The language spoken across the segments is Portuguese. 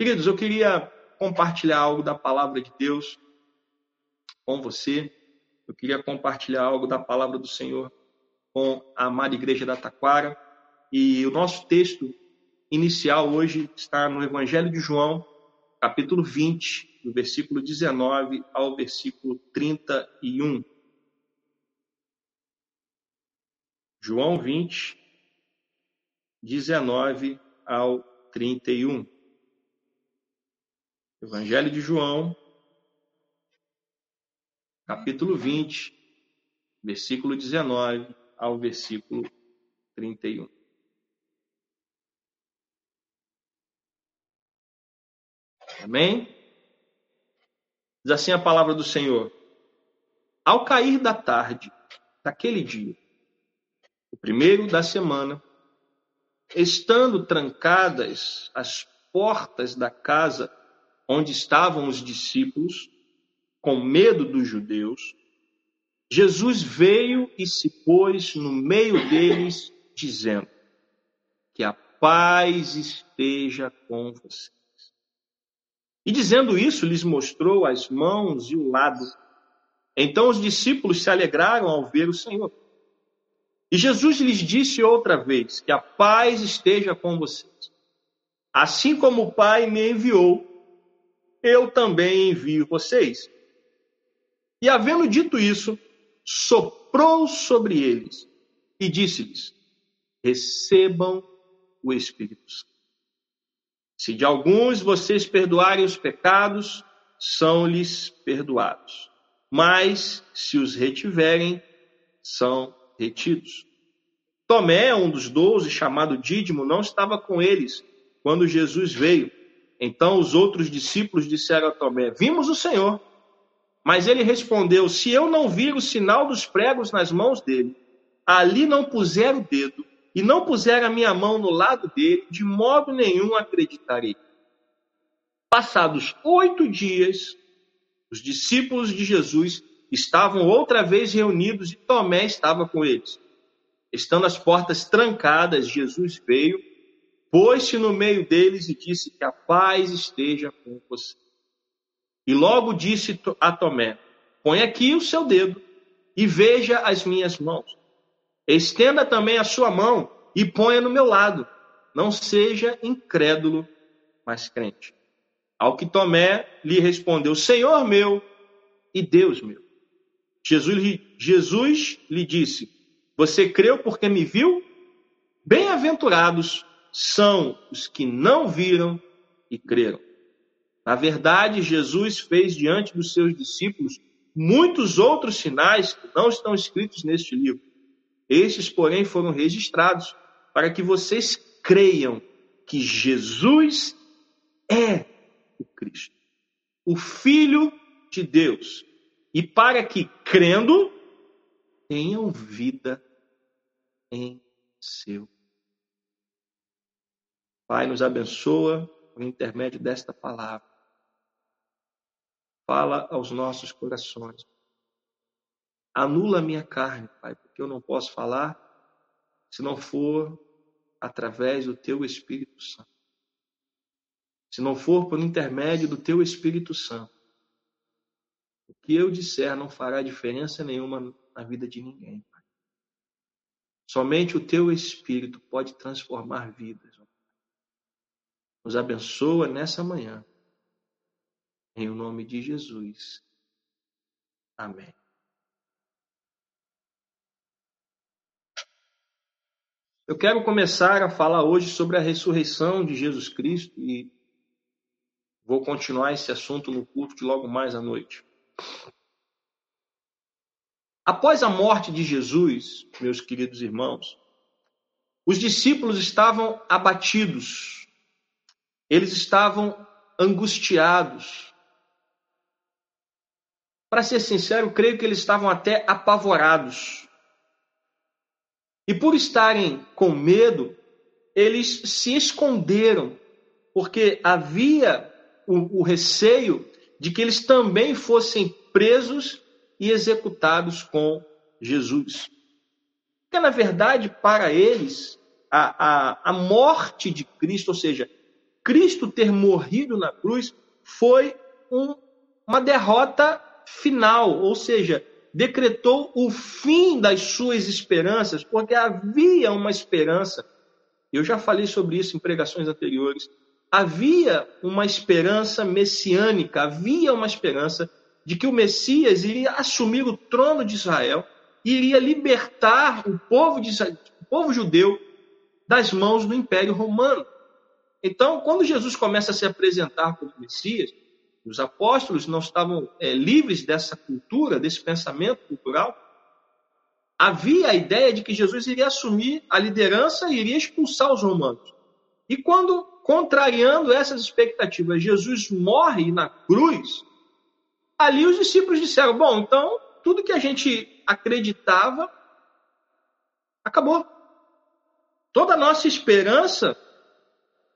Queridos, eu queria compartilhar algo da palavra de Deus com você. Eu queria compartilhar algo da palavra do Senhor com a amada igreja da Taquara. E o nosso texto inicial hoje está no Evangelho de João, capítulo 20, do versículo 19 ao versículo 31. João 20, 19 ao 31. Evangelho de João, capítulo 20, versículo 19 ao versículo 31. Amém? Diz assim a palavra do Senhor. Ao cair da tarde daquele dia, o primeiro da semana, estando trancadas as portas da casa onde estavam os discípulos, com medo dos judeus, Jesus veio e se pôs no meio deles, dizendo: Que a paz esteja com vocês. E dizendo isso, lhes mostrou as mãos e o lado. Então os discípulos se alegraram ao ver o Senhor. E Jesus lhes disse outra vez: Que a paz esteja com vocês. Assim como o Pai me enviou, eu também envio vocês. E havendo dito isso, soprou sobre eles e disse-lhes: Recebam o Espírito Santo. Se de alguns vocês perdoarem os pecados, são-lhes perdoados. Mas se os retiverem, são retidos. Tomé, um dos doze, chamado Dídimo, não estava com eles quando Jesus veio. Então os outros discípulos disseram a Tomé: Vimos o Senhor. Mas ele respondeu: Se eu não vir o sinal dos pregos nas mãos dele, ali não puser o dedo e não puser a minha mão no lado dele, de modo nenhum acreditarei. Passados oito dias, os discípulos de Jesus estavam outra vez reunidos e Tomé estava com eles. Estando as portas trancadas, Jesus veio, pôs-se no meio deles e disse que a paz esteja com você. E logo disse a Tomé: Põe aqui o seu dedo e veja as minhas mãos. Estenda também a sua mão e ponha no meu lado. Não seja incrédulo, mas crente. Ao que Tomé lhe respondeu: Senhor meu e Deus meu. Jesus, Jesus lhe disse: Você creu porque me viu? Bem-aventurados são os que não viram e creram. Na verdade, Jesus fez diante dos seus discípulos muitos outros sinais que não estão escritos neste livro. Estes, porém, foram registrados para que vocês creiam que Jesus é o Cristo, o Filho de Deus, e para que, crendo, tenham vida em seu. Pai, nos abençoa por intermédio desta palavra. Fala aos nossos corações. Anula a minha carne, Pai, porque eu não posso falar se não for através do teu Espírito Santo. Se não for por intermédio do teu Espírito Santo. O que eu disser não fará diferença nenhuma na vida de ninguém, Pai. Somente o teu Espírito pode transformar vidas. Nos abençoa nessa manhã. Em o nome de Jesus. Amém. Eu quero começar a falar hoje sobre a ressurreição de Jesus Cristo e vou continuar esse assunto no culto de logo mais à noite. Após a morte de Jesus, meus queridos irmãos, os discípulos estavam abatidos, eles estavam angustiados. Para ser sincero, creio que eles estavam até apavorados. E por estarem com medo, eles se esconderam, porque havia o, o receio de que eles também fossem presos e executados com Jesus. Porque, na verdade, para eles, a, a, a morte de Cristo, ou seja, Cristo ter morrido na cruz foi um, uma derrota final, ou seja, decretou o fim das suas esperanças, porque havia uma esperança. Eu já falei sobre isso em pregações anteriores. Havia uma esperança messiânica, havia uma esperança de que o Messias iria assumir o trono de Israel, iria libertar o povo, de, o povo judeu das mãos do Império Romano. Então, quando Jesus começa a se apresentar como Messias, os apóstolos não estavam é, livres dessa cultura, desse pensamento cultural. Havia a ideia de que Jesus iria assumir a liderança e iria expulsar os romanos. E quando, contrariando essas expectativas, Jesus morre na cruz, ali os discípulos disseram: Bom, então tudo que a gente acreditava acabou. Toda a nossa esperança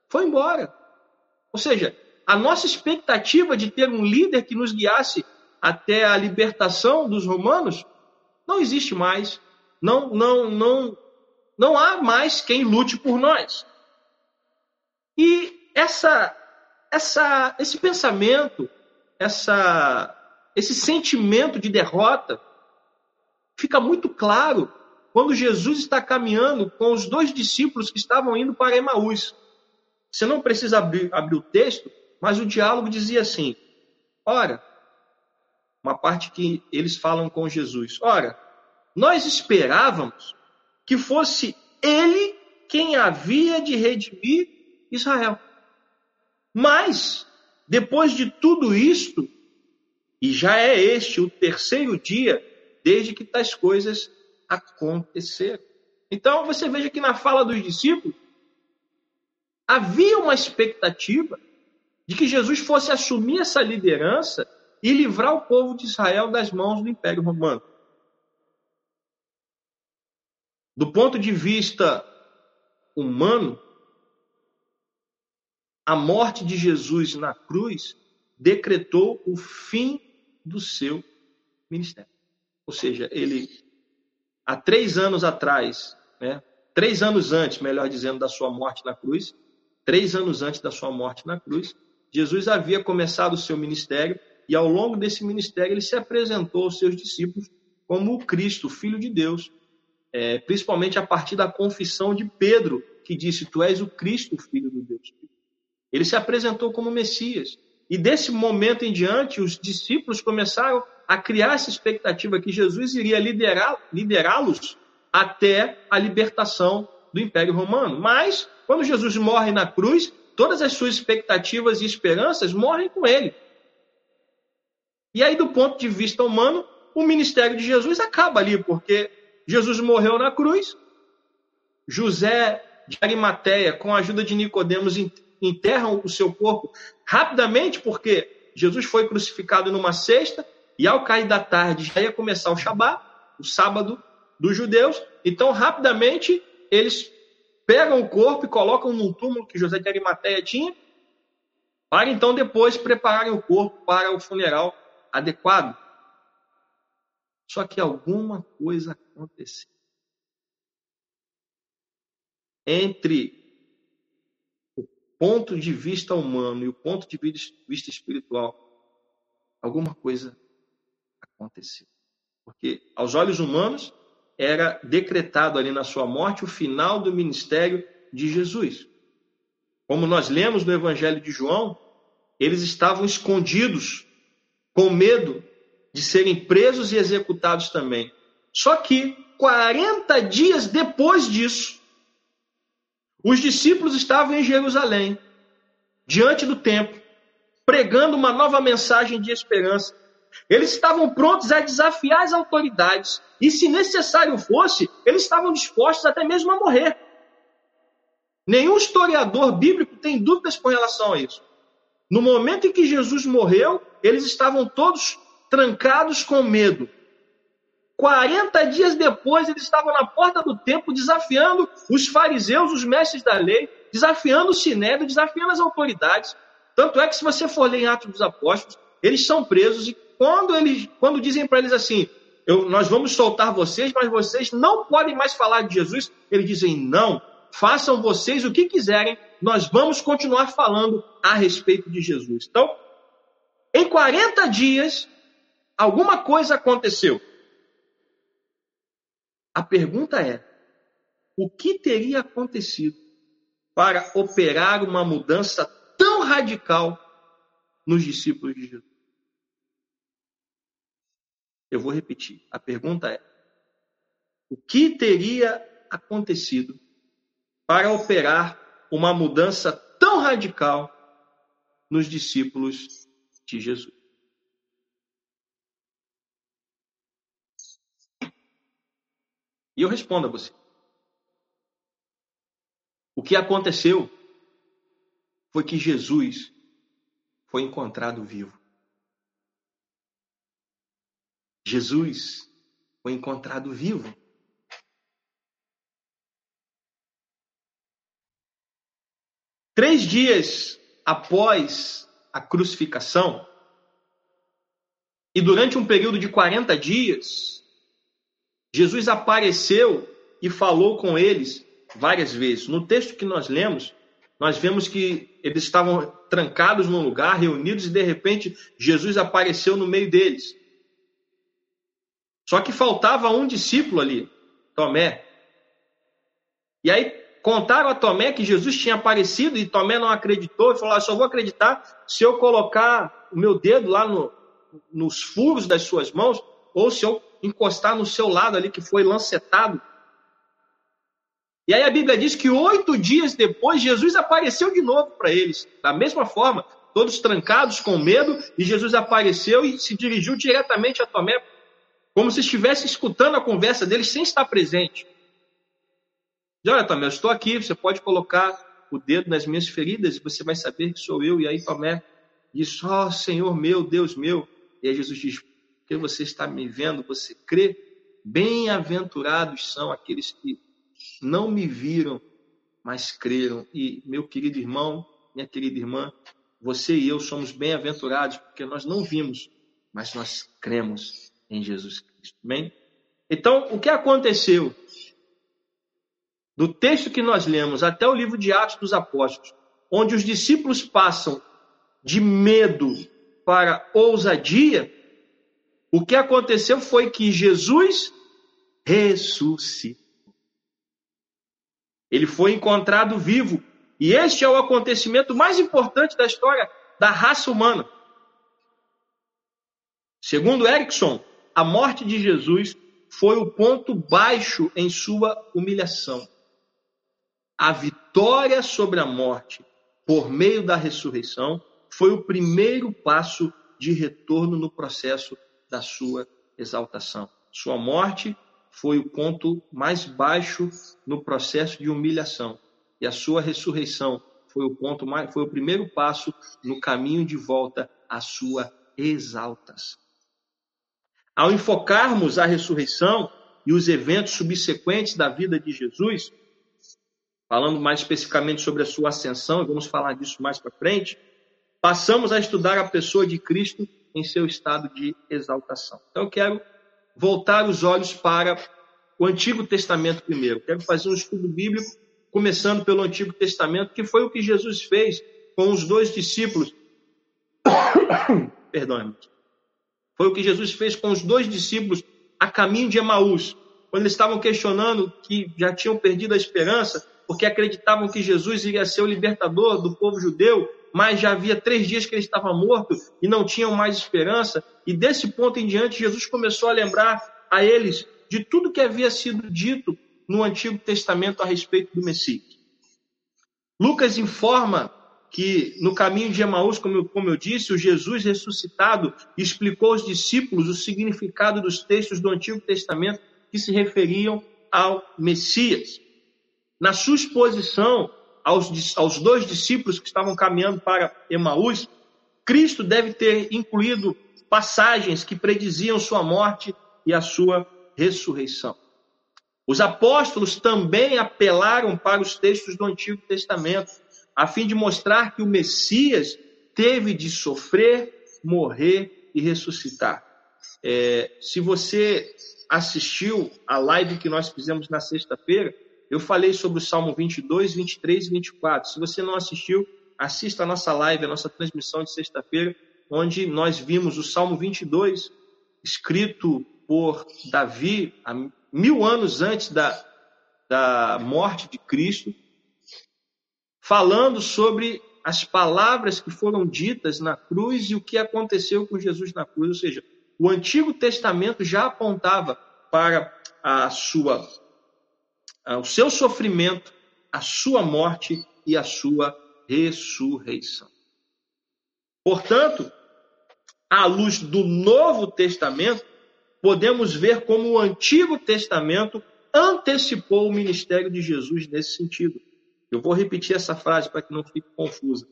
foi embora. Ou seja, a nossa expectativa de ter um líder que nos guiasse até a libertação dos romanos não existe mais. Não, não, não, não há mais quem lute por nós. E essa, essa, esse pensamento, essa, esse sentimento de derrota fica muito claro quando Jesus está caminhando com os dois discípulos que estavam indo para Emaús. Você não precisa abrir, abrir o texto, mas o diálogo dizia assim: ora, uma parte que eles falam com Jesus: ora, nós esperávamos que fosse ele quem havia de redimir Israel. Mas, depois de tudo isto, e já é este o terceiro dia desde que tais coisas aconteceram. Então, você veja que na fala dos discípulos havia uma expectativa de que Jesus fosse assumir essa liderança e livrar o povo de Israel das mãos do Império Romano. Do ponto de vista humano, a morte de Jesus na cruz decretou o fim do seu ministério. Ou seja, ele, há três anos atrás, né, três anos antes, melhor dizendo, da sua morte na cruz, três anos antes da sua morte na cruz, Jesus havia começado o seu ministério e ao longo desse ministério ele se apresentou aos seus discípulos como o Cristo, o Filho de Deus, é, principalmente a partir da confissão de Pedro, que disse: Tu és o Cristo, Filho de Deus. Ele se apresentou como Messias. E desse momento em diante, os discípulos começaram a criar essa expectativa que Jesus iria liderá-los até a libertação do Império Romano. Mas, quando Jesus morre na cruz, todas as suas expectativas e esperanças morrem com ele. E aí, do ponto de vista humano, o ministério de Jesus acaba ali, porque Jesus morreu na cruz, José de Arimateia, com a ajuda de Nicodemos, enterram o seu corpo rapidamente, porque Jesus foi crucificado numa sexta, e ao cair da tarde já ia começar o Shabat, o sábado dos judeus. Então, rapidamente, eles pegam o corpo e colocam num túmulo que José de Arimateia tinha, para então depois prepararem o corpo para o funeral adequado. Só que alguma coisa aconteceu. Entre o ponto de vista humano e o ponto de vista espiritual, alguma coisa aconteceu. Porque aos olhos humanos, era decretado ali na sua morte o final do ministério de Jesus. Como nós lemos no Evangelho de João, eles estavam escondidos, com medo de serem presos e executados também. Só que 40 dias depois disso, os discípulos estavam em Jerusalém, diante do templo, pregando uma nova mensagem de esperança eles estavam prontos a desafiar as autoridades. E, se necessário fosse, eles estavam dispostos até mesmo a morrer. Nenhum historiador bíblico tem dúvidas com relação a isso. No momento em que Jesus morreu, eles estavam todos trancados com medo. 40 dias depois, eles estavam na porta do templo desafiando os fariseus, os mestres da lei, desafiando o sinédrio, desafiando as autoridades. Tanto é que, se você for ler em Atos dos Apóstolos, eles são presos e quando eles, quando dizem para eles assim, eu, nós vamos soltar vocês, mas vocês não podem mais falar de Jesus, eles dizem não, façam vocês o que quiserem, nós vamos continuar falando a respeito de Jesus. Então, em 40 dias, alguma coisa aconteceu. A pergunta é: o que teria acontecido para operar uma mudança tão radical nos discípulos de Jesus? Eu vou repetir. A pergunta é: o que teria acontecido para operar uma mudança tão radical nos discípulos de Jesus? E eu respondo a você. O que aconteceu foi que Jesus foi encontrado vivo. Jesus foi encontrado vivo. Três dias após a crucificação, e durante um período de 40 dias, Jesus apareceu e falou com eles várias vezes. No texto que nós lemos, nós vemos que eles estavam trancados num lugar, reunidos, e de repente Jesus apareceu no meio deles. Só que faltava um discípulo ali, Tomé. E aí contaram a Tomé que Jesus tinha aparecido e Tomé não acreditou e falou: ah, só vou acreditar se eu colocar o meu dedo lá no, nos furos das suas mãos ou se eu encostar no seu lado ali que foi lancetado. E aí a Bíblia diz que oito dias depois Jesus apareceu de novo para eles, da mesma forma, todos trancados com medo, e Jesus apareceu e se dirigiu diretamente a Tomé como se estivesse escutando a conversa deles sem estar presente. Diz, olha, Tomé, eu estou aqui, você pode colocar o dedo nas minhas feridas e você vai saber que sou eu. E aí Tomé diz, ó oh, Senhor meu, Deus meu. E aí Jesus diz, porque você está me vendo, você crê? Bem-aventurados são aqueles que não me viram, mas creram. E meu querido irmão, minha querida irmã, você e eu somos bem-aventurados porque nós não vimos, mas nós cremos em Jesus Cristo. Bem? Então, o que aconteceu? Do texto que nós lemos até o livro de Atos dos Apóstolos, onde os discípulos passam de medo para ousadia, o que aconteceu foi que Jesus ressuscitou. Ele foi encontrado vivo. E este é o acontecimento mais importante da história da raça humana. Segundo Erickson, a morte de Jesus foi o ponto baixo em sua humilhação. A vitória sobre a morte por meio da ressurreição foi o primeiro passo de retorno no processo da sua exaltação. Sua morte foi o ponto mais baixo no processo de humilhação e a sua ressurreição foi o ponto mais, foi o primeiro passo no caminho de volta à sua exaltação. Ao enfocarmos a ressurreição e os eventos subsequentes da vida de Jesus, falando mais especificamente sobre a sua ascensão, vamos falar disso mais para frente, passamos a estudar a pessoa de Cristo em seu estado de exaltação. Então eu quero voltar os olhos para o Antigo Testamento primeiro. Quero fazer um estudo bíblico começando pelo Antigo Testamento, que foi o que Jesus fez com os dois discípulos. Perdão, foi o que Jesus fez com os dois discípulos a caminho de Emaús, quando eles estavam questionando que já tinham perdido a esperança, porque acreditavam que Jesus iria ser o libertador do povo judeu, mas já havia três dias que ele estava morto e não tinham mais esperança. E desse ponto em diante, Jesus começou a lembrar a eles de tudo que havia sido dito no Antigo Testamento a respeito do Messias. Lucas informa que no caminho de Emaús, como eu, como eu disse, o Jesus ressuscitado explicou aos discípulos o significado dos textos do Antigo Testamento que se referiam ao Messias. Na sua exposição aos, aos dois discípulos que estavam caminhando para Emaús, Cristo deve ter incluído passagens que prediziam sua morte e a sua ressurreição. Os apóstolos também apelaram para os textos do Antigo Testamento a fim de mostrar que o Messias teve de sofrer, morrer e ressuscitar. É, se você assistiu a live que nós fizemos na sexta-feira, eu falei sobre o Salmo 22, 23 e 24. Se você não assistiu, assista a nossa live, a nossa transmissão de sexta-feira, onde nós vimos o Salmo 22, escrito por Davi mil anos antes da, da morte de Cristo, falando sobre as palavras que foram ditas na cruz e o que aconteceu com Jesus na cruz. Ou seja, o Antigo Testamento já apontava para a sua, o seu sofrimento, a sua morte e a sua ressurreição. Portanto, à luz do Novo Testamento, podemos ver como o Antigo Testamento antecipou o ministério de Jesus nesse sentido. Eu vou repetir essa frase para que não fique confusa.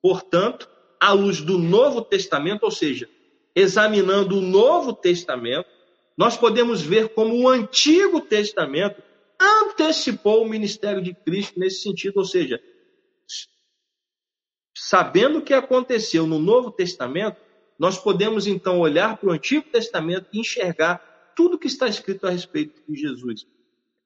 Portanto, à luz do Novo Testamento, ou seja, examinando o Novo Testamento, nós podemos ver como o Antigo Testamento antecipou o ministério de Cristo nesse sentido, ou seja, sabendo o que aconteceu no Novo Testamento, nós podemos então olhar para o Antigo Testamento e enxergar tudo que está escrito a respeito de Jesus.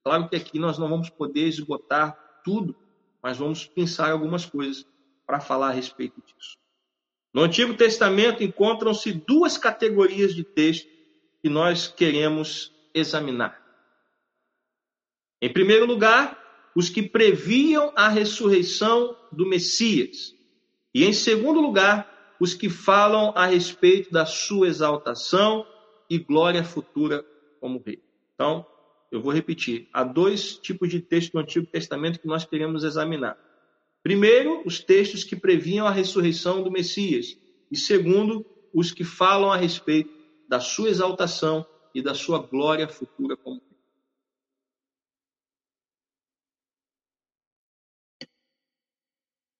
Claro que aqui nós não vamos poder esgotar tudo, mas vamos pensar algumas coisas para falar a respeito disso. No Antigo Testamento encontram-se duas categorias de texto que nós queremos examinar. Em primeiro lugar, os que previam a ressurreição do Messias. E em segundo lugar, os que falam a respeito da sua exaltação e glória futura como rei. Então, eu vou repetir. Há dois tipos de texto do Antigo Testamento que nós queremos examinar. Primeiro, os textos que previam a ressurreição do Messias. E segundo, os que falam a respeito da sua exaltação e da sua glória futura como.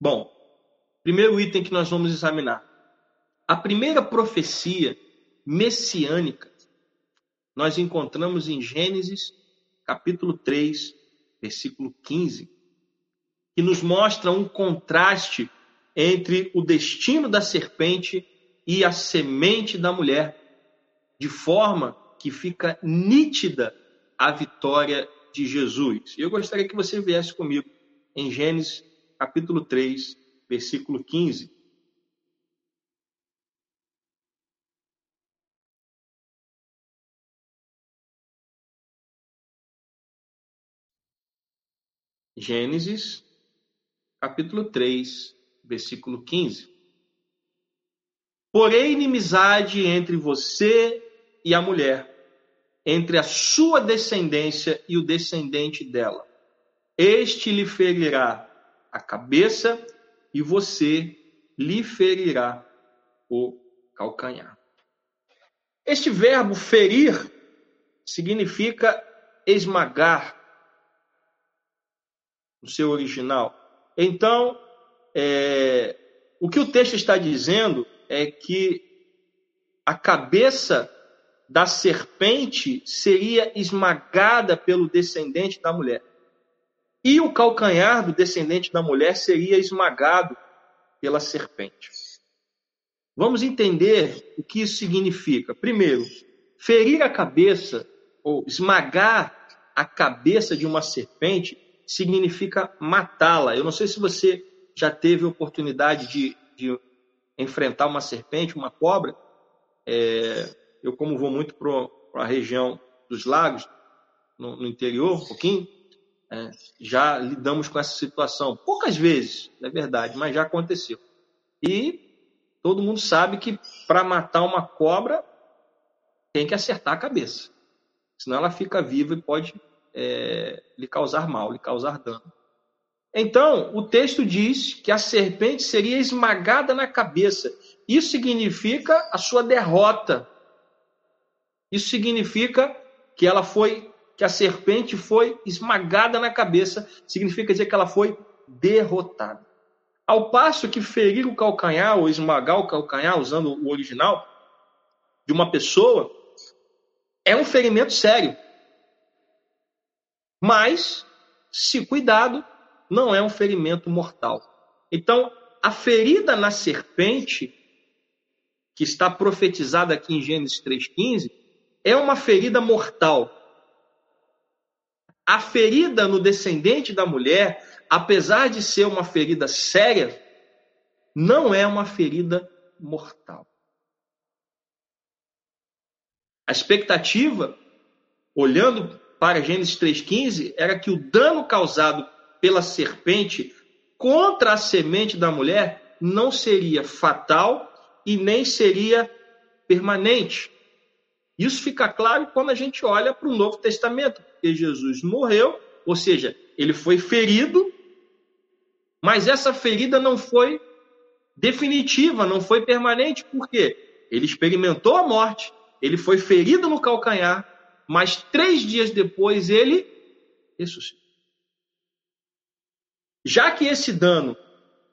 Bom, primeiro item que nós vamos examinar. A primeira profecia messiânica nós encontramos em Gênesis capítulo 3, versículo 15, que nos mostra um contraste entre o destino da serpente e a semente da mulher, de forma que fica nítida a vitória de Jesus. Eu gostaria que você viesse comigo em Gênesis capítulo 3, versículo 15. Gênesis, capítulo 3, versículo 15. Porém, inimizade entre você e a mulher, entre a sua descendência e o descendente dela. Este lhe ferirá a cabeça e você lhe ferirá o calcanhar. Este verbo ferir significa esmagar, no seu original. Então, é, o que o texto está dizendo é que a cabeça da serpente seria esmagada pelo descendente da mulher. E o calcanhar do descendente da mulher seria esmagado pela serpente. Vamos entender o que isso significa. Primeiro, ferir a cabeça ou esmagar a cabeça de uma serpente significa matá-la. Eu não sei se você já teve oportunidade de, de enfrentar uma serpente, uma cobra. É, eu, como vou muito para a região dos lagos, no, no interior, um pouquinho, é, já lidamos com essa situação. Poucas vezes, é verdade, mas já aconteceu. E todo mundo sabe que para matar uma cobra tem que acertar a cabeça. Senão ela fica viva e pode é, lhe causar mal, lhe causar dano. Então, o texto diz que a serpente seria esmagada na cabeça. Isso significa a sua derrota. Isso significa que ela foi, que a serpente foi esmagada na cabeça, significa dizer que ela foi derrotada. Ao passo que ferir o calcanhar ou esmagar o calcanhar, usando o original, de uma pessoa, é um ferimento sério. Mas, se cuidado, não é um ferimento mortal. Então, a ferida na serpente, que está profetizada aqui em Gênesis 3,15, é uma ferida mortal. a ferida no descendente da mulher, apesar de ser uma ferida séria, não é uma ferida mortal. A expectativa, olhando para Gênesis 3,15, era que o dano causado pela serpente contra a semente da mulher não seria fatal e nem seria permanente. Isso fica claro quando a gente olha para o Novo Testamento, porque Jesus morreu, ou seja, ele foi ferido, mas essa ferida não foi definitiva, não foi permanente, por quê? Ele experimentou a morte, ele foi ferido no calcanhar, mas três dias depois ele ressuscitou. Já que esse dano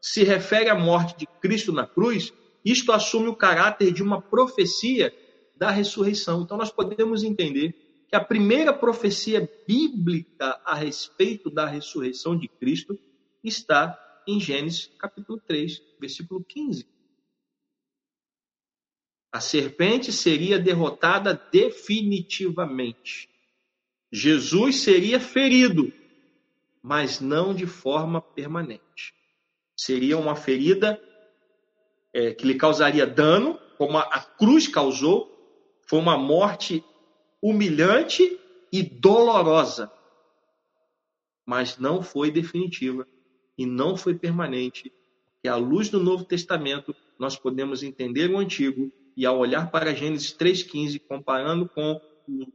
se refere à morte de Cristo na cruz, isto assume o caráter de uma profecia da ressurreição. Então nós podemos entender que a primeira profecia bíblica a respeito da ressurreição de Cristo está em Gênesis capítulo 3, versículo 15. A serpente seria derrotada definitivamente. Jesus seria ferido mas não de forma permanente. Seria uma ferida é, que lhe causaria dano, como a, a cruz causou, foi uma morte humilhante e dolorosa, mas não foi definitiva e não foi permanente. E à luz do Novo Testamento, nós podemos entender o Antigo e ao olhar para Gênesis 3,15, comparando com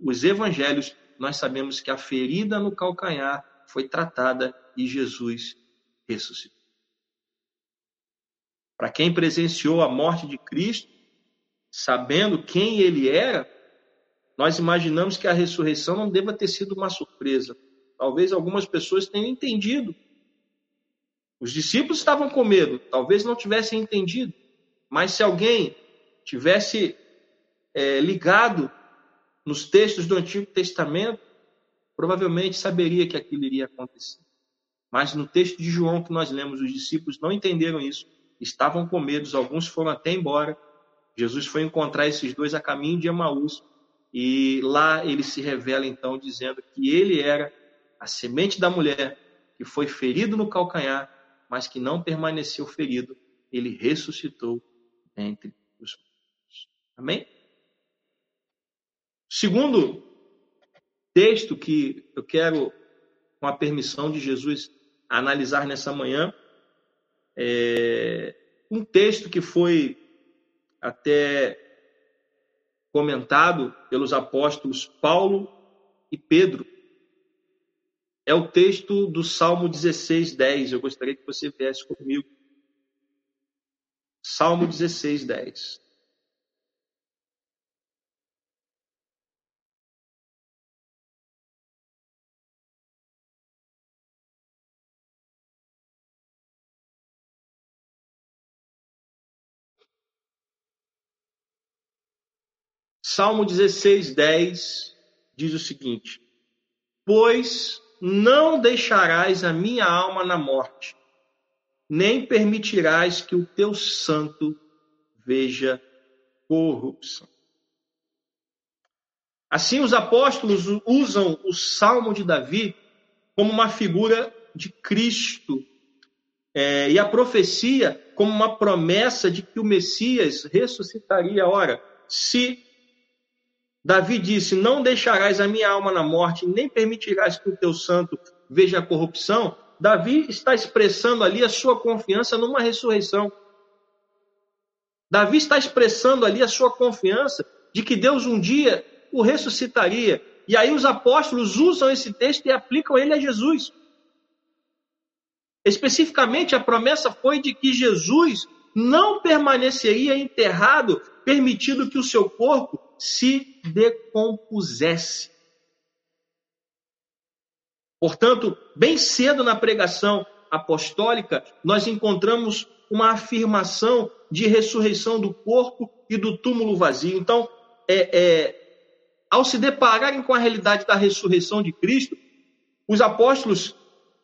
os evangelhos, nós sabemos que a ferida no calcanhar foi tratada e Jesus ressuscitou. Para quem presenciou a morte de Cristo, sabendo quem ele era, nós imaginamos que a ressurreição não deva ter sido uma surpresa. Talvez algumas pessoas tenham entendido. Os discípulos estavam com medo, talvez não tivessem entendido. Mas se alguém tivesse é, ligado nos textos do Antigo Testamento, provavelmente saberia que aquilo iria acontecer. Mas no texto de João que nós lemos, os discípulos não entenderam isso, estavam com medo, alguns foram até embora. Jesus foi encontrar esses dois a caminho de Emaús e lá ele se revela então dizendo que ele era a semente da mulher que foi ferido no calcanhar, mas que não permaneceu ferido, ele ressuscitou entre os mortos. Amém? Segundo texto que eu quero, com a permissão de Jesus, analisar nessa manhã é um texto que foi até comentado pelos apóstolos Paulo e Pedro. É o texto do Salmo 16, 10. Eu gostaria que você viesse comigo. Salmo 16, 10. Salmo 16, 10 diz o seguinte: Pois não deixarás a minha alma na morte, nem permitirás que o teu santo veja corrupção. Assim, os apóstolos usam o Salmo de Davi como uma figura de Cristo é, e a profecia como uma promessa de que o Messias ressuscitaria. Ora, se Davi disse: Não deixarás a minha alma na morte, nem permitirás que o teu santo veja a corrupção. Davi está expressando ali a sua confiança numa ressurreição. Davi está expressando ali a sua confiança de que Deus um dia o ressuscitaria. E aí os apóstolos usam esse texto e aplicam ele a Jesus. Especificamente, a promessa foi de que Jesus não permaneceria enterrado, permitindo que o seu corpo se decompusesse. Portanto, bem cedo na pregação apostólica, nós encontramos uma afirmação de ressurreição do corpo e do túmulo vazio. Então, é, é, ao se depararem com a realidade da ressurreição de Cristo, os apóstolos,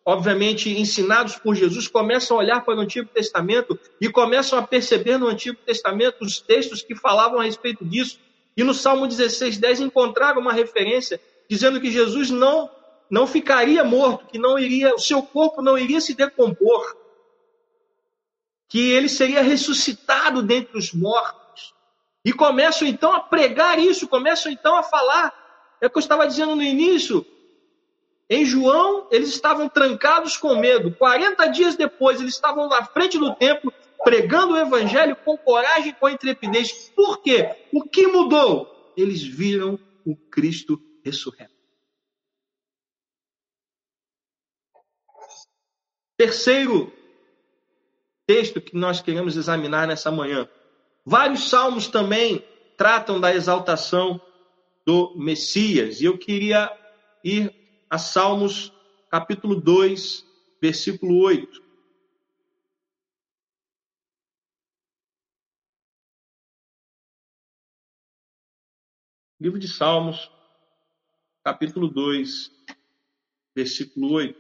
obviamente ensinados por Jesus, começam a olhar para o Antigo Testamento e começam a perceber no Antigo Testamento os textos que falavam a respeito disso. E no Salmo 16, 10 encontraram uma referência dizendo que Jesus não não ficaria morto, que não iria, o seu corpo não iria se decompor, que ele seria ressuscitado dentre os mortos. E começam então a pregar isso, começam então a falar. É o que eu estava dizendo no início. Em João, eles estavam trancados com medo. 40 dias depois, eles estavam na frente do templo, pregando o evangelho com coragem, com intrepidez. Por quê? O que mudou? Eles viram o Cristo ressurreto. Terceiro texto que nós queremos examinar nessa manhã. Vários salmos também tratam da exaltação do Messias. E eu queria ir a Salmos capítulo 2, versículo 8. Livro de Salmos, capítulo 2, versículo 8.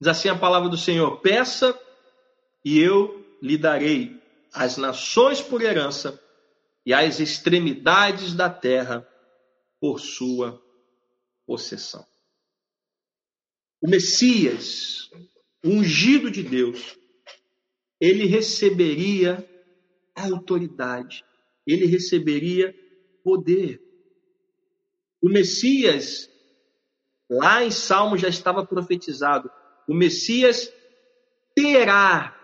Diz assim a palavra do Senhor: Peça e eu lhe darei as nações por herança e as extremidades da terra por sua possessão. O Messias, ungido de Deus, ele receberia autoridade, ele receberia poder. O Messias, lá em Salmo já estava profetizado, o Messias terá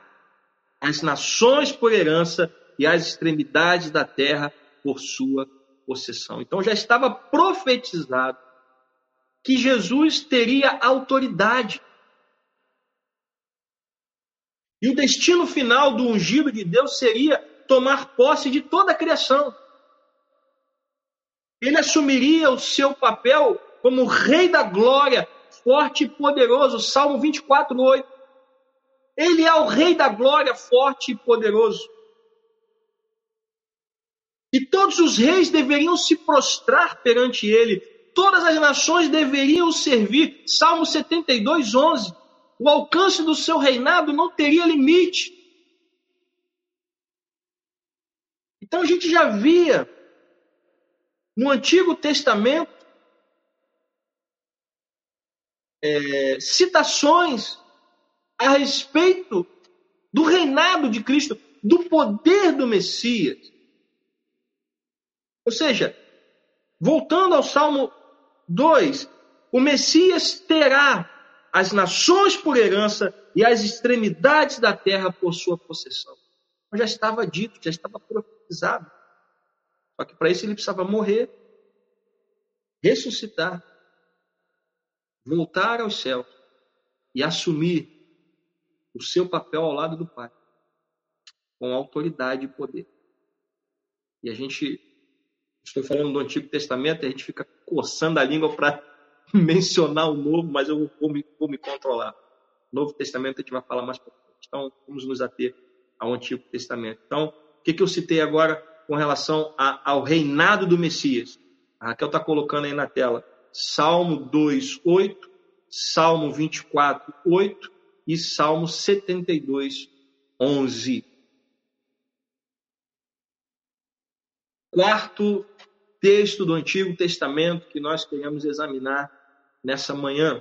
as nações por herança e as extremidades da terra por sua possessão. Então já estava profetizado que Jesus teria autoridade. E o destino final do ungido de Deus seria tomar posse de toda a criação. Ele assumiria o seu papel como rei da glória forte e poderoso. Salmo 24, 8. Ele é o Rei da glória, forte e poderoso. E todos os reis deveriam se prostrar perante ele. Todas as nações deveriam servir. Salmo 72, 11. O alcance do seu reinado não teria limite. Então a gente já via no Antigo Testamento é, citações a respeito do reinado de Cristo, do poder do Messias. Ou seja, voltando ao Salmo 2, o Messias terá as nações por herança e as extremidades da terra por sua possessão. Já estava dito, já estava profetizado. Só que para isso ele precisava morrer, ressuscitar voltar aos céus e assumir o seu papel ao lado do Pai, com autoridade e poder. E a gente, estou falando do Antigo Testamento, a gente fica coçando a língua para mencionar o Novo, mas eu vou me, vou me controlar. Novo Testamento a gente vai falar mais para frente. Então, vamos nos ater ao Antigo Testamento. Então, o que, que eu citei agora com relação a, ao reinado do Messias? A Raquel está colocando aí na tela. Salmo 2, 8, Salmo 24, 8 e Salmo 72, 11. Quarto texto do Antigo Testamento que nós queremos examinar nessa manhã.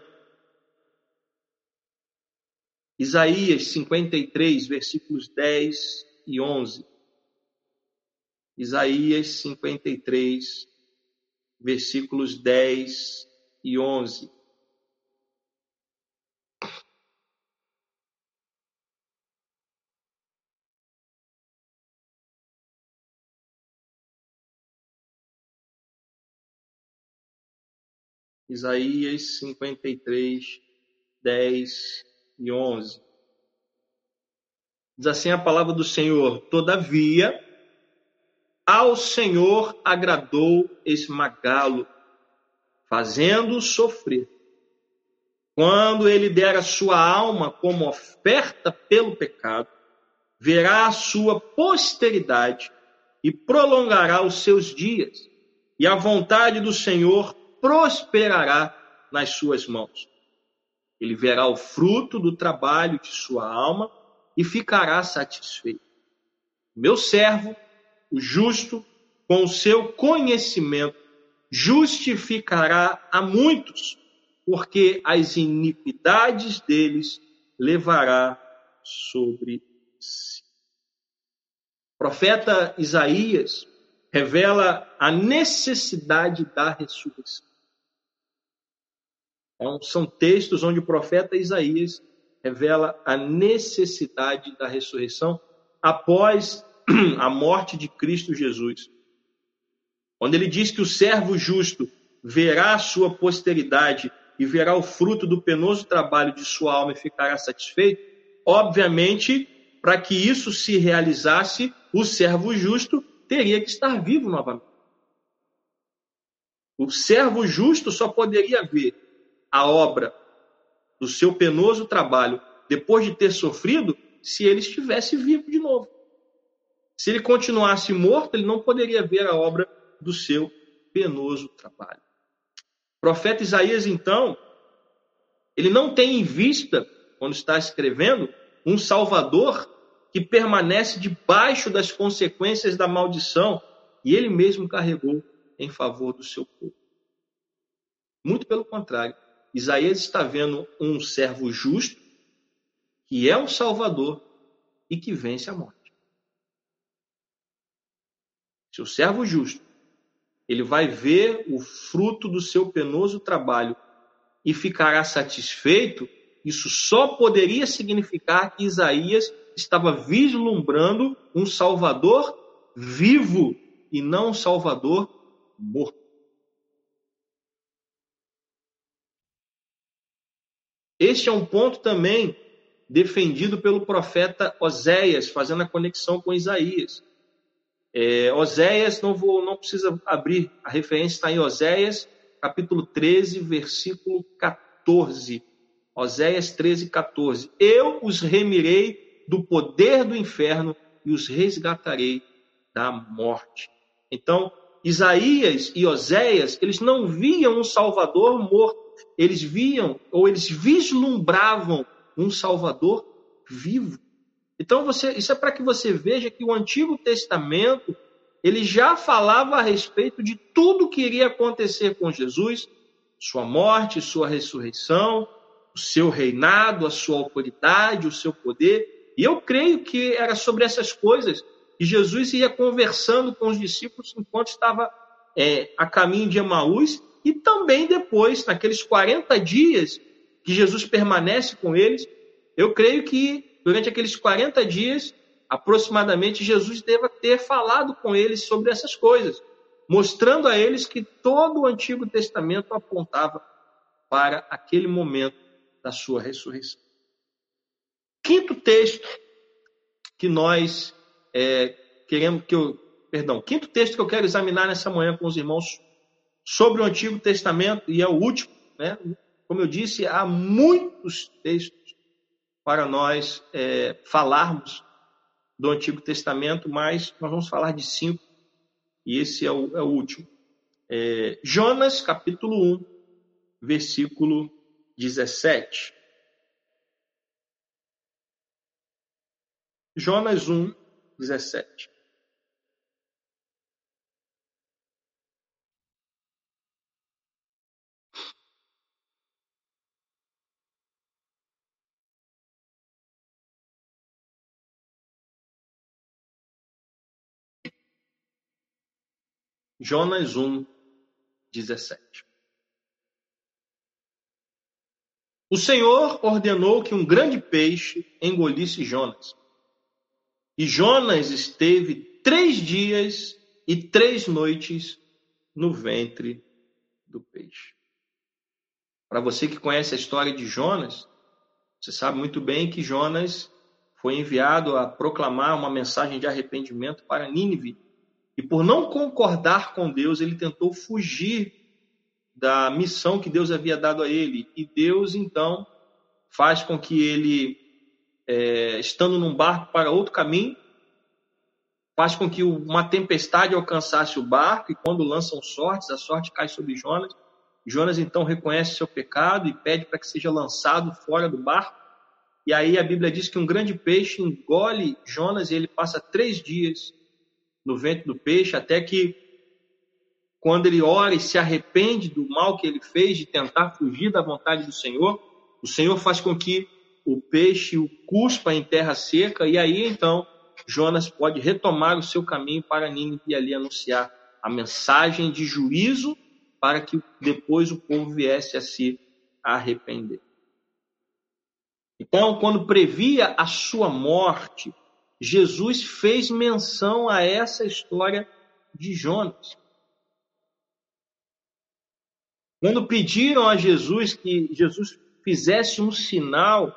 Isaías 53, versículos 10 e 11. Isaías 53, versículos 10 e 11. Isaías 53, 10 e 11. Diz assim a palavra do Senhor: Todavia, ao Senhor agradou esmagá-lo, fazendo-o sofrer. Quando ele der a sua alma como oferta pelo pecado, verá a sua posteridade e prolongará os seus dias, e a vontade do Senhor prosperará nas suas mãos. Ele verá o fruto do trabalho de sua alma e ficará satisfeito. Meu servo, o justo, com o seu conhecimento, justificará a muitos, porque as iniquidades deles levará sobre si. O profeta Isaías revela a necessidade da ressurreição. Então, são textos onde o profeta Isaías revela a necessidade da ressurreição após a morte de Cristo Jesus. Quando ele diz que o servo justo verá a sua posteridade e verá o fruto do penoso trabalho de sua alma e ficará satisfeito, obviamente, para que isso se realizasse, o servo justo teria que estar vivo novamente. O servo justo só poderia ver a obra do seu penoso trabalho depois de ter sofrido se ele estivesse vivo de novo. Se ele continuasse morto, ele não poderia ver a obra do seu penoso trabalho. O profeta Isaías, então, ele não tem em vista, quando está escrevendo, um Salvador que permanece debaixo das consequências da maldição e ele mesmo carregou em favor do seu povo. Muito pelo contrário, Isaías está vendo um servo justo, que é um Salvador e que vence a morte. Seu servo justo, ele vai ver o fruto do seu penoso trabalho e ficará satisfeito. Isso só poderia significar que Isaías estava vislumbrando um Salvador vivo e não um Salvador morto. Este é um ponto também defendido pelo profeta Oséias, fazendo a conexão com Isaías. É, Oséias, não vou, não precisa abrir, a referência está em Oséias, capítulo 13, versículo 14. Oséias 13, 14. Eu os remirei do poder do inferno e os resgatarei da morte. Então, Isaías e Oséias, eles não viam um Salvador morto, eles viam ou eles vislumbravam um Salvador vivo. Então você, isso é para que você veja que o Antigo Testamento ele já falava a respeito de tudo que iria acontecer com Jesus, sua morte, sua ressurreição, o seu reinado, a sua autoridade, o seu poder. E eu creio que era sobre essas coisas que Jesus ia conversando com os discípulos enquanto estava é, a caminho de Emaús e também depois, naqueles 40 dias que Jesus permanece com eles. Eu creio que durante aqueles 40 dias, aproximadamente, Jesus deva ter falado com eles sobre essas coisas, mostrando a eles que todo o Antigo Testamento apontava para aquele momento da sua ressurreição. Quinto texto que nós é, queremos que eu, perdão, quinto texto que eu quero examinar nessa manhã com os irmãos sobre o Antigo Testamento e é o último, né? Como eu disse, há muitos textos para nós é, falarmos do Antigo Testamento, mas nós vamos falar de cinco e esse é o, é o último. É, Jonas, capítulo 1, versículo 17. Jonas 1, 17. Jonas 1, 17. O Senhor ordenou que um grande peixe engolisse Jonas. E Jonas esteve três dias e três noites no ventre do peixe. Para você que conhece a história de Jonas, você sabe muito bem que Jonas foi enviado a proclamar uma mensagem de arrependimento para Nínive. E por não concordar com Deus, ele tentou fugir da missão que Deus havia dado a ele. E Deus, então, faz com que ele é, estando num barco para outro caminho, faz com que uma tempestade alcançasse o barco, e quando lançam sortes, a sorte cai sobre Jonas, Jonas então reconhece seu pecado e pede para que seja lançado fora do barco. E aí a Bíblia diz que um grande peixe engole Jonas e ele passa três dias no ventre do peixe, até que quando ele ora e se arrepende do mal que ele fez, de tentar fugir da vontade do Senhor, o Senhor faz com que o peixe o cuspa em terra seca, e aí então Jonas pode retomar o seu caminho para Nínive e ali anunciar a mensagem de juízo para que depois o povo viesse a se arrepender. Então, quando previa a sua morte, Jesus fez menção a essa história de Jonas. Quando pediram a Jesus que Jesus fizesse um sinal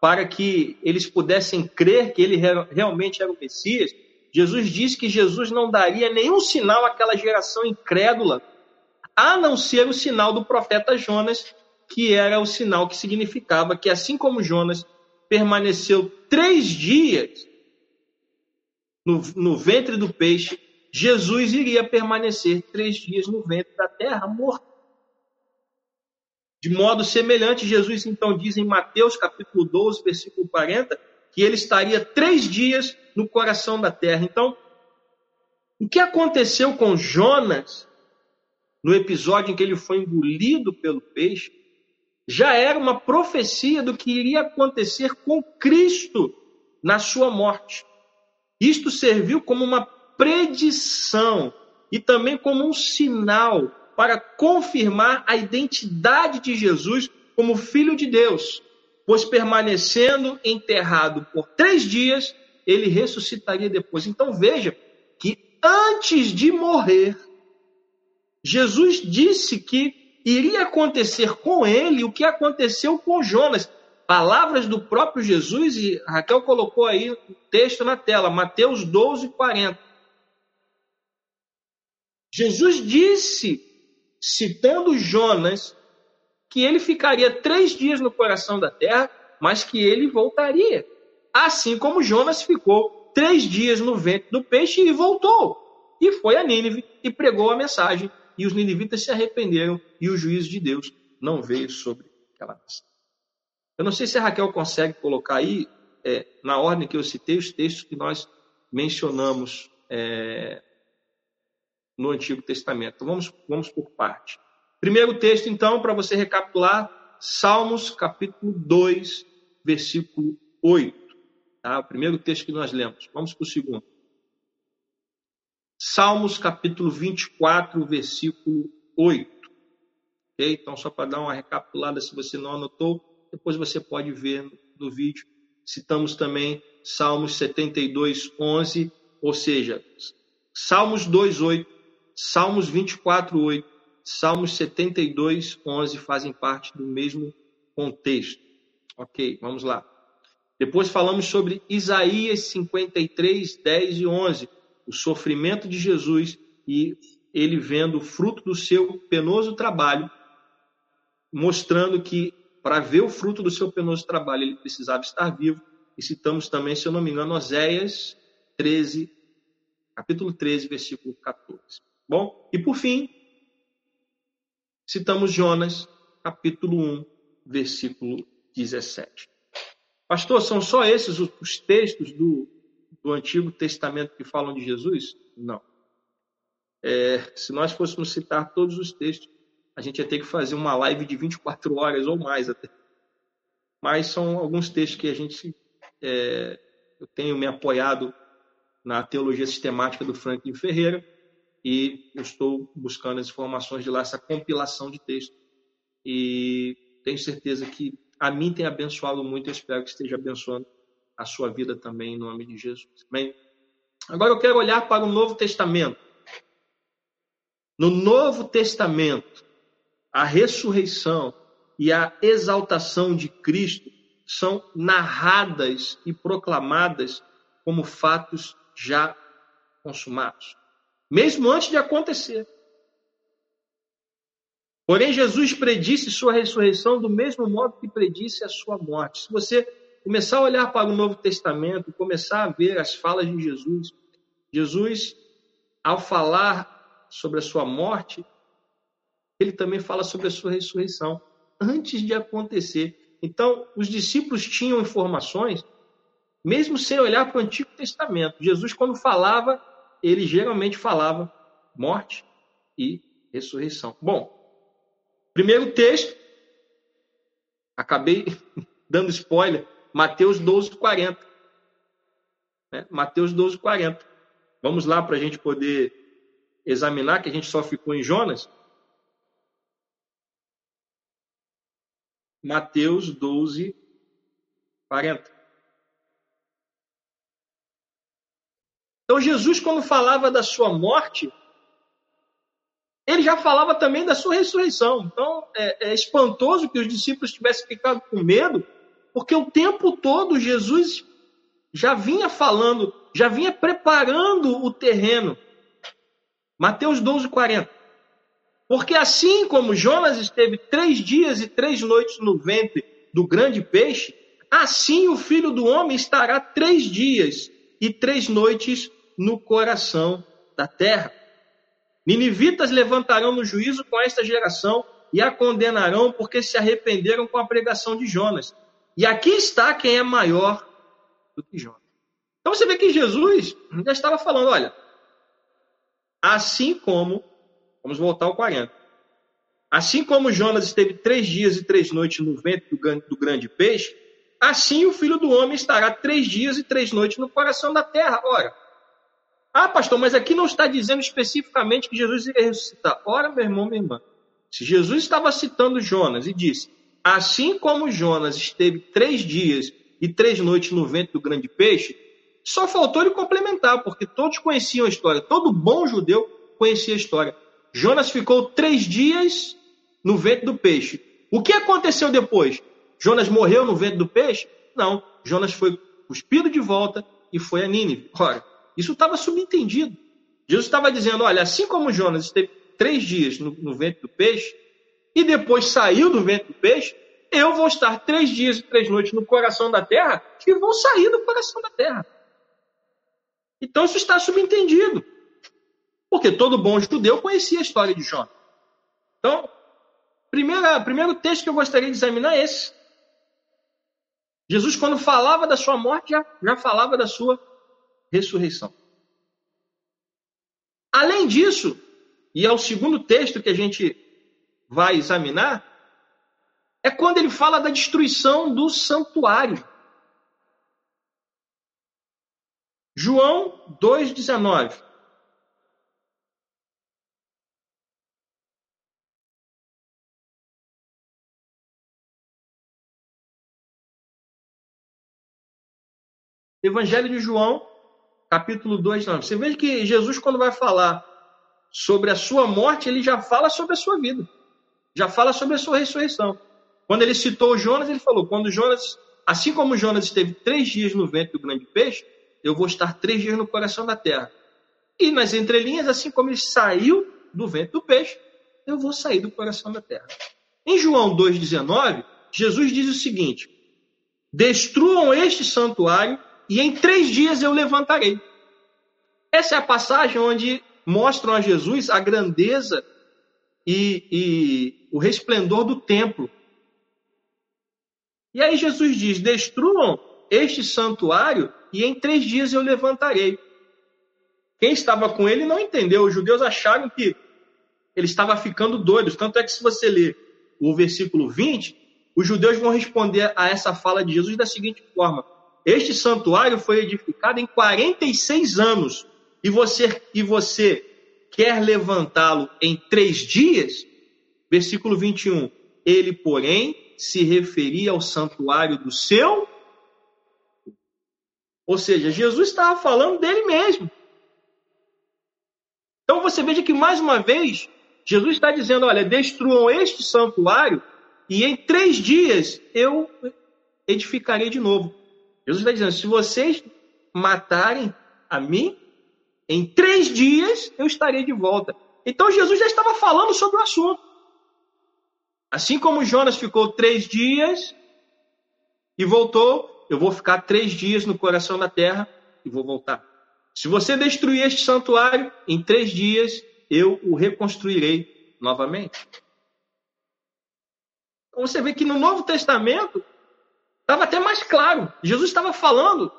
para que eles pudessem crer que ele realmente era o Messias, Jesus disse que Jesus não daria nenhum sinal àquela geração incrédula, a não ser o sinal do profeta Jonas, que era o sinal que significava que, assim como Jonas permaneceu três dias no, no ventre do peixe, Jesus iria permanecer três dias no ventre da terra, morto. De modo semelhante, Jesus então diz em Mateus capítulo 12, versículo 40, que ele estaria três dias no coração da terra. Então, o que aconteceu com Jonas no episódio em que ele foi engolido pelo peixe já era uma profecia do que iria acontecer com Cristo na sua morte. Isto serviu como uma predição e também como um sinal para confirmar a identidade de Jesus como Filho de Deus, pois permanecendo enterrado por três dias, ele ressuscitaria depois. Então veja que antes de morrer, Jesus disse que iria acontecer com ele o que aconteceu com Jonas palavras do próprio Jesus, e Raquel colocou aí o texto na tela, Mateus 12, 40. Jesus disse, citando Jonas, que ele ficaria três dias no coração da terra, mas que ele voltaria. Assim como Jonas ficou três dias no ventre do peixe e voltou. E foi a Nínive e pregou a mensagem. E os ninivitas se arrependeram e o juízo de Deus não veio sobre aquela nação. Eu não sei se a Raquel consegue colocar aí, é, na ordem que eu citei, os textos que nós mencionamos é, no Antigo Testamento. Então, vamos, vamos por parte. Primeiro texto, então, para você recapitular, Salmos capítulo 2, versículo 8. Tá? O primeiro texto que nós lemos. Vamos para o segundo. Salmos capítulo 24, versículo 8. Okay? Então, só para dar uma recapitulada, se você não anotou, depois você pode ver no vídeo. Citamos também Salmos 72, 11, ou seja, Salmos 2, 8, Salmos 24, 8, Salmos 72, 11 fazem parte do mesmo contexto. Ok, vamos lá. Depois falamos sobre Isaías 53, 10 e 11, o sofrimento de Jesus e ele vendo o fruto do seu penoso trabalho, mostrando que para ver o fruto do seu penoso trabalho, ele precisava estar vivo. E citamos também, se eu não me engano, Oséias 13, capítulo 13, versículo 14. Bom, e por fim, citamos Jonas, capítulo 1, versículo 17. Pastor, são só esses os textos do, do Antigo Testamento que falam de Jesus? Não. É, se nós fôssemos citar todos os textos, a gente ia ter que fazer uma live de 24 horas ou mais até. Mas são alguns textos que a gente. É, eu tenho me apoiado na teologia sistemática do Franklin Ferreira e eu estou buscando as informações de lá, essa compilação de textos. E tenho certeza que a mim tem abençoado muito, eu espero que esteja abençoando a sua vida também, em nome de Jesus. Amém? Agora eu quero olhar para o Novo Testamento. No Novo Testamento, a ressurreição e a exaltação de Cristo são narradas e proclamadas como fatos já consumados, mesmo antes de acontecer. Porém, Jesus predisse sua ressurreição do mesmo modo que predisse a sua morte. Se você começar a olhar para o Novo Testamento, começar a ver as falas de Jesus, Jesus, ao falar sobre a sua morte, ele também fala sobre a sua ressurreição antes de acontecer. Então, os discípulos tinham informações, mesmo sem olhar para o Antigo Testamento. Jesus, quando falava, ele geralmente falava morte e ressurreição. Bom, primeiro texto, acabei dando spoiler, Mateus 12, 40. Né? Mateus 12, 40. Vamos lá para a gente poder examinar, que a gente só ficou em Jonas. Mateus 12, 40. Então, Jesus, quando falava da sua morte, ele já falava também da sua ressurreição. Então, é, é espantoso que os discípulos tivessem ficado com medo, porque o tempo todo Jesus já vinha falando, já vinha preparando o terreno. Mateus 12, 40. Porque assim como Jonas esteve três dias e três noites no ventre do grande peixe, assim o filho do homem estará três dias e três noites no coração da terra. Ninivitas levantarão no juízo com esta geração e a condenarão porque se arrependeram com a pregação de Jonas. E aqui está quem é maior do que Jonas. Então você vê que Jesus já estava falando, olha, assim como, vamos voltar ao 40, assim como Jonas esteve três dias e três noites no ventre do grande peixe, assim o filho do homem estará três dias e três noites no coração da terra. Ora, ah, pastor, mas aqui não está dizendo especificamente que Jesus iria ressuscitar. Ora, meu irmão, minha irmã, se Jesus estava citando Jonas e disse, assim como Jonas esteve três dias e três noites no ventre do grande peixe, só faltou ele complementar, porque todos conheciam a história. Todo bom judeu conhecia a história. Jonas ficou três dias no ventre do peixe. O que aconteceu depois? Jonas morreu no ventre do peixe? Não. Jonas foi cuspido de volta e foi a Nínive. Ora, isso estava subentendido. Jesus estava dizendo: olha, assim como Jonas esteve três dias no, no ventre do peixe e depois saiu do ventre do peixe, eu vou estar três dias e três noites no coração da terra e vou sair do coração da terra. Então isso está subentendido. Porque todo bom judeu conhecia a história de Jonas. Então, primeira, primeiro texto que eu gostaria de examinar é esse. Jesus, quando falava da sua morte, já, já falava da sua ressurreição. Além disso, e é o segundo texto que a gente vai examinar, é quando ele fala da destruição do santuário. João 2,19. Evangelho de João, capítulo 2, não. Você veja que Jesus, quando vai falar sobre a sua morte, ele já fala sobre a sua vida. Já fala sobre a sua ressurreição. Quando ele citou Jonas, ele falou: quando Jonas, assim como Jonas esteve três dias no ventre do grande peixe, eu vou estar três dias no coração da terra. E nas entrelinhas, assim como ele saiu do ventre do peixe, eu vou sair do coração da terra. Em João 2,19, Jesus diz o seguinte: Destruam este santuário e em três dias eu levantarei. Essa é a passagem onde mostram a Jesus a grandeza e, e o resplendor do templo. E aí Jesus diz: destruam este santuário e em três dias eu levantarei. Quem estava com ele não entendeu. Os judeus acharam que ele estava ficando doido. Tanto é que, se você ler o versículo 20, os judeus vão responder a essa fala de Jesus da seguinte forma: este santuário foi edificado em 46 anos e você, e você quer levantá-lo em três dias? Versículo 21. Ele, porém, se referia ao santuário do seu. Ou seja, Jesus estava falando dele mesmo. Então você veja que mais uma vez Jesus está dizendo: olha, destruam este santuário e em três dias eu edificarei de novo. Jesus está dizendo: se vocês matarem a mim, em três dias eu estarei de volta. Então Jesus já estava falando sobre o assunto. Assim como Jonas ficou três dias e voltou, eu vou ficar três dias no coração da terra e vou voltar. Se você destruir este santuário, em três dias eu o reconstruirei novamente. Então você vê que no Novo Testamento estava até mais claro. Jesus estava falando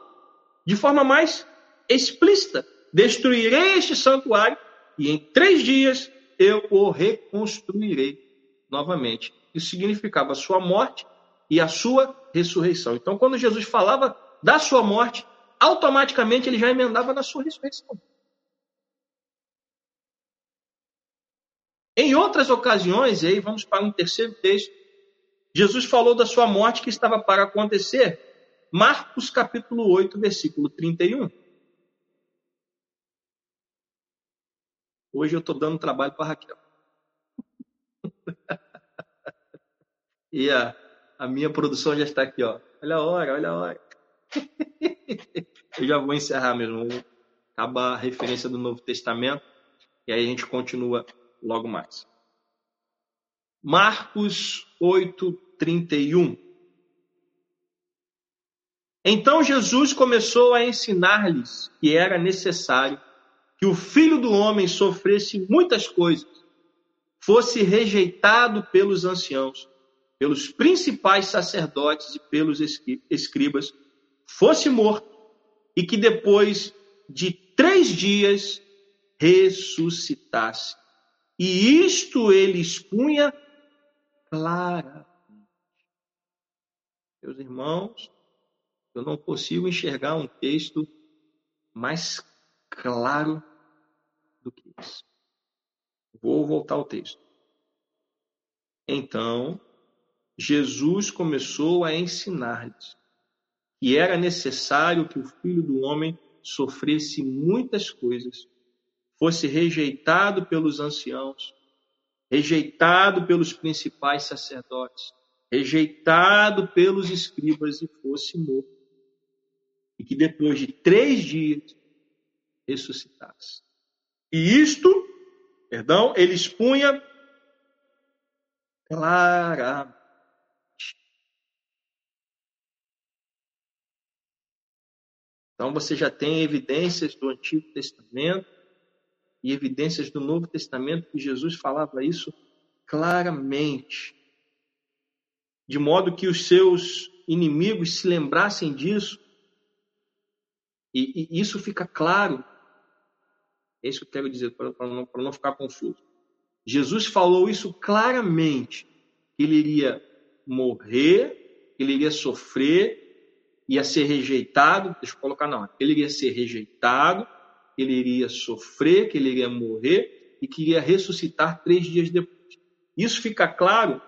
de forma mais explícita: destruirei este santuário e em três dias eu o reconstruirei novamente. Isso significava a sua morte e a sua ressurreição. Então, quando Jesus falava da sua morte, automaticamente ele já emendava na sua ressurreição. Em outras ocasiões, e aí vamos para um terceiro texto, Jesus falou da sua morte que estava para acontecer. Marcos capítulo 8, versículo 31. Hoje eu estou dando trabalho para Raquel. e a, a minha produção já está aqui, ó. Olha a hora, olha a hora. eu já vou encerrar mesmo. Vou acabar a referência do Novo Testamento e aí a gente continua logo mais. Marcos 8, 31. Então Jesus começou a ensinar-lhes que era necessário que o filho do homem sofresse muitas coisas, fosse rejeitado pelos anciãos, pelos principais sacerdotes e pelos escribas, fosse morto e que depois de três dias ressuscitasse. E isto ele expunha claramente. Meus irmãos, eu não consigo enxergar um texto mais claro do que isso. Vou voltar ao texto. Então, Jesus começou a ensinar-lhes que era necessário que o filho do homem sofresse muitas coisas, fosse rejeitado pelos anciãos, rejeitado pelos principais sacerdotes, rejeitado pelos escribas e fosse morto. E que depois de três dias ressuscitasse. E isto, perdão, ele expunha claramente. Então você já tem evidências do Antigo Testamento e evidências do Novo Testamento que Jesus falava isso claramente. De modo que os seus inimigos se lembrassem disso. E, e isso fica claro é isso que eu quero dizer, para não, não ficar confuso. Jesus falou isso claramente: que ele iria morrer, que ele iria sofrer, ia ser rejeitado. Deixa eu colocar na hora. Ele iria ser rejeitado, ele iria sofrer, que ele iria morrer e que iria ressuscitar três dias depois. Isso fica claro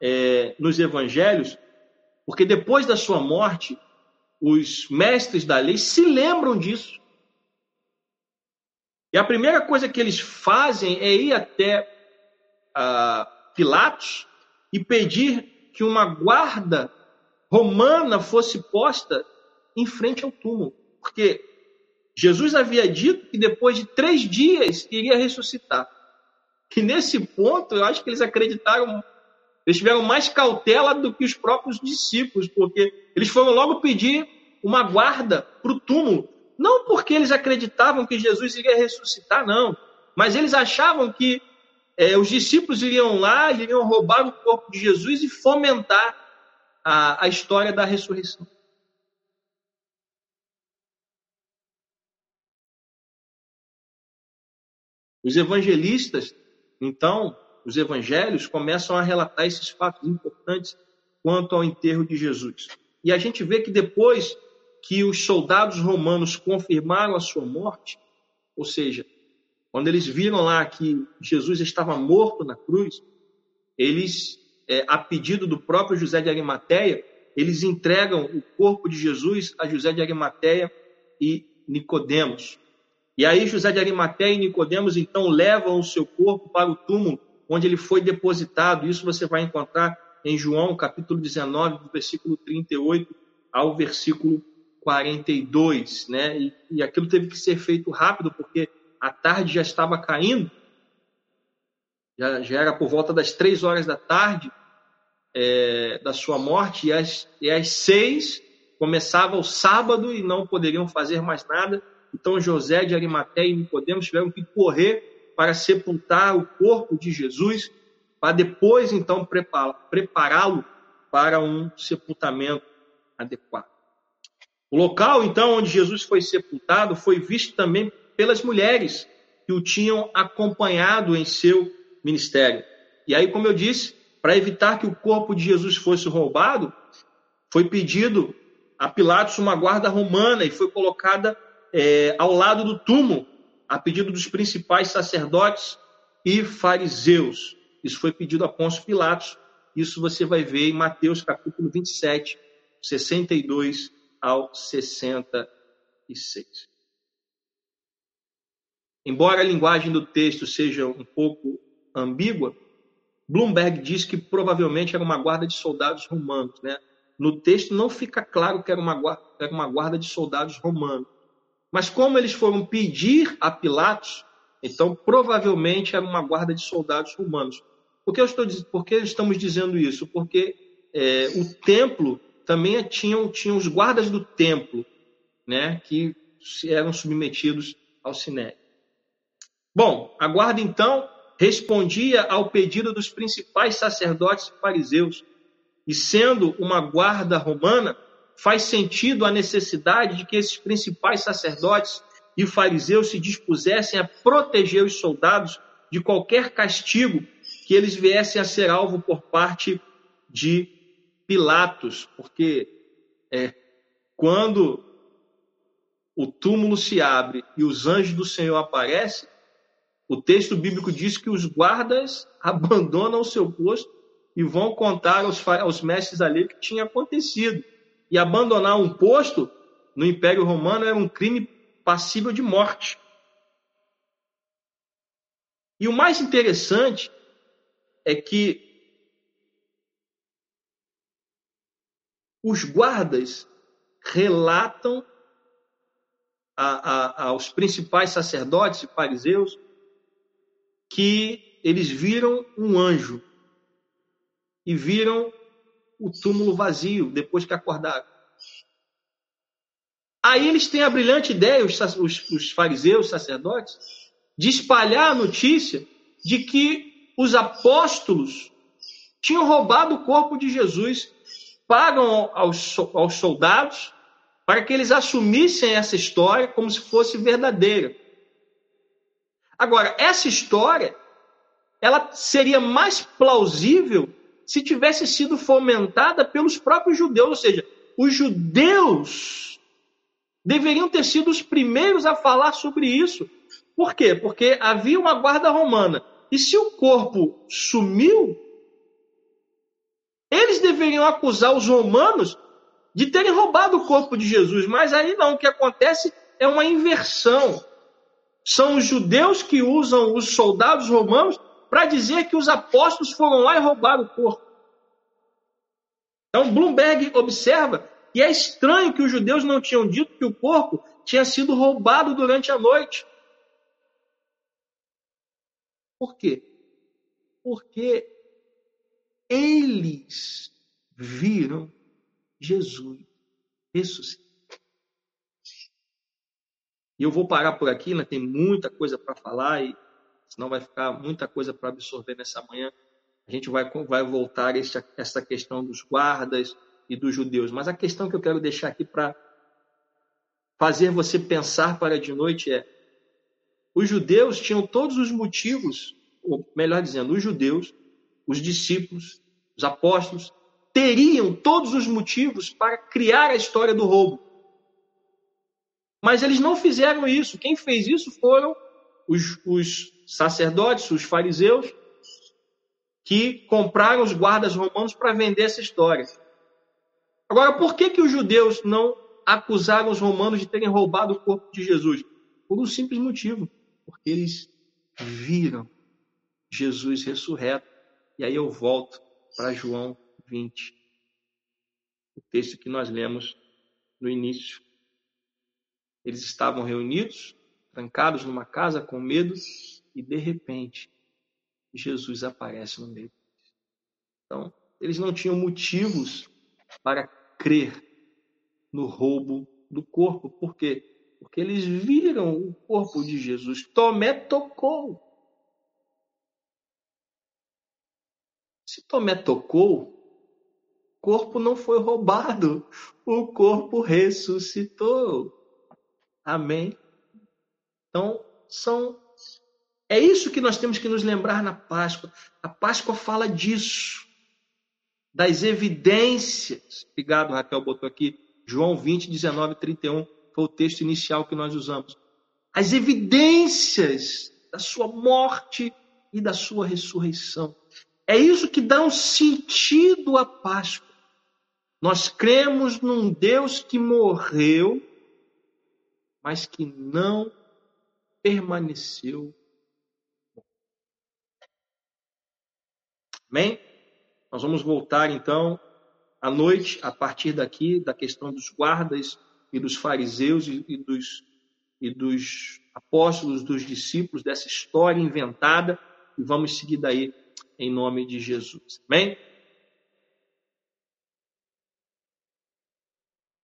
é, nos evangelhos, porque depois da sua morte, os mestres da lei se lembram disso. E a primeira coisa que eles fazem é ir até Pilatos e pedir que uma guarda romana fosse posta em frente ao túmulo. Porque Jesus havia dito que depois de três dias iria ressuscitar. E nesse ponto, eu acho que eles acreditaram, eles tiveram mais cautela do que os próprios discípulos, porque eles foram logo pedir uma guarda para o túmulo. Não porque eles acreditavam que Jesus iria ressuscitar, não. Mas eles achavam que é, os discípulos iriam lá, iriam roubar o corpo de Jesus e fomentar a, a história da ressurreição. Os evangelistas, então, os evangelhos começam a relatar esses fatos importantes quanto ao enterro de Jesus. E a gente vê que depois que os soldados romanos confirmaram a sua morte, ou seja, quando eles viram lá que Jesus estava morto na cruz, eles, é, a pedido do próprio José de Arimateia, eles entregam o corpo de Jesus a José de Arimateia e Nicodemos. E aí José de Arimateia e Nicodemos então levam o seu corpo para o túmulo onde ele foi depositado. Isso você vai encontrar em João, capítulo 19, do versículo 38 ao versículo 42, né? E, e aquilo teve que ser feito rápido, porque a tarde já estava caindo, já, já era por volta das três horas da tarde é, da sua morte, e às, e às seis começava o sábado e não poderiam fazer mais nada. Então José de Arimateia e Nicodemos tiveram que correr para sepultar o corpo de Jesus para depois então prepará-lo para um sepultamento adequado. O local então onde Jesus foi sepultado foi visto também pelas mulheres que o tinham acompanhado em seu ministério. E aí, como eu disse, para evitar que o corpo de Jesus fosse roubado, foi pedido a Pilatos uma guarda romana e foi colocada é, ao lado do túmulo, a pedido dos principais sacerdotes e fariseus. Isso foi pedido a Pôncio Pilatos. Isso você vai ver em Mateus capítulo 27, 62 ao 66. Embora a linguagem do texto seja um pouco ambígua, Bloomberg diz que provavelmente era uma guarda de soldados romanos. Né? No texto não fica claro que era uma, guarda, era uma guarda de soldados romanos. Mas como eles foram pedir a Pilatos, então provavelmente era uma guarda de soldados romanos. Por que, eu estou, por que estamos dizendo isso? Porque é, o templo também tinha, tinha os guardas do templo, né, que eram submetidos ao sinédrio. Bom, a guarda então respondia ao pedido dos principais sacerdotes fariseus. E sendo uma guarda romana, faz sentido a necessidade de que esses principais sacerdotes e fariseus se dispusessem a proteger os soldados de qualquer castigo que eles viessem a ser alvo por parte de Pilatos, porque é, quando o túmulo se abre e os anjos do Senhor aparecem, o texto bíblico diz que os guardas abandonam o seu posto e vão contar aos, aos mestres ali o que tinha acontecido. E abandonar um posto no Império Romano era um crime passível de morte. E o mais interessante é que os guardas relatam a, a, aos principais sacerdotes e fariseus que eles viram um anjo e viram o túmulo vazio depois que acordaram. Aí eles têm a brilhante ideia, os, os, os fariseus, os sacerdotes, de espalhar a notícia de que os apóstolos tinham roubado o corpo de Jesus, pagam aos, aos soldados para que eles assumissem essa história como se fosse verdadeira. Agora, essa história, ela seria mais plausível se tivesse sido fomentada pelos próprios judeus, ou seja, os judeus deveriam ter sido os primeiros a falar sobre isso. Por quê? Porque havia uma guarda romana. E se o corpo sumiu, eles deveriam acusar os romanos de terem roubado o corpo de Jesus. Mas aí não, o que acontece é uma inversão. São os judeus que usam os soldados romanos para dizer que os apóstolos foram lá e roubaram o corpo. Então, Bloomberg observa que é estranho que os judeus não tinham dito que o corpo tinha sido roubado durante a noite. Por quê? Porque eles viram Jesus ressuscitar. E eu vou parar por aqui, né? tem muita coisa para falar, e senão vai ficar muita coisa para absorver nessa manhã. A gente vai, vai voltar a essa, questão dos guardas e dos judeus. Mas a questão que eu quero deixar aqui para fazer você pensar para de noite é: os judeus tinham todos os motivos, ou melhor dizendo, os judeus, os discípulos, os apóstolos, teriam todos os motivos para criar a história do roubo. Mas eles não fizeram isso. Quem fez isso foram os, os sacerdotes, os fariseus, que compraram os guardas romanos para vender essa história. Agora, por que, que os judeus não acusaram os romanos de terem roubado o corpo de Jesus? Por um simples motivo: porque eles viram Jesus ressurreto. E aí eu volto para João 20, o texto que nós lemos no início. Eles estavam reunidos, trancados numa casa com medo, e de repente Jesus aparece no meio. Então, eles não tinham motivos para crer no roubo do corpo. Por quê? Porque eles viram o corpo de Jesus. Tomé tocou. Se Tomé tocou, o corpo não foi roubado, o corpo ressuscitou. Amém. Então, são é isso que nós temos que nos lembrar na Páscoa. A Páscoa fala disso, das evidências. Obrigado, Raquel botou aqui. João 20, 19 31 foi o texto inicial que nós usamos. As evidências da sua morte e da sua ressurreição. É isso que dá um sentido à Páscoa. Nós cremos num Deus que morreu, mas que não permaneceu. Amém? Nós vamos voltar então à noite, a partir daqui, da questão dos guardas e dos fariseus e, dos, e dos apóstolos, dos discípulos, dessa história inventada, e vamos seguir daí em nome de Jesus. Amém?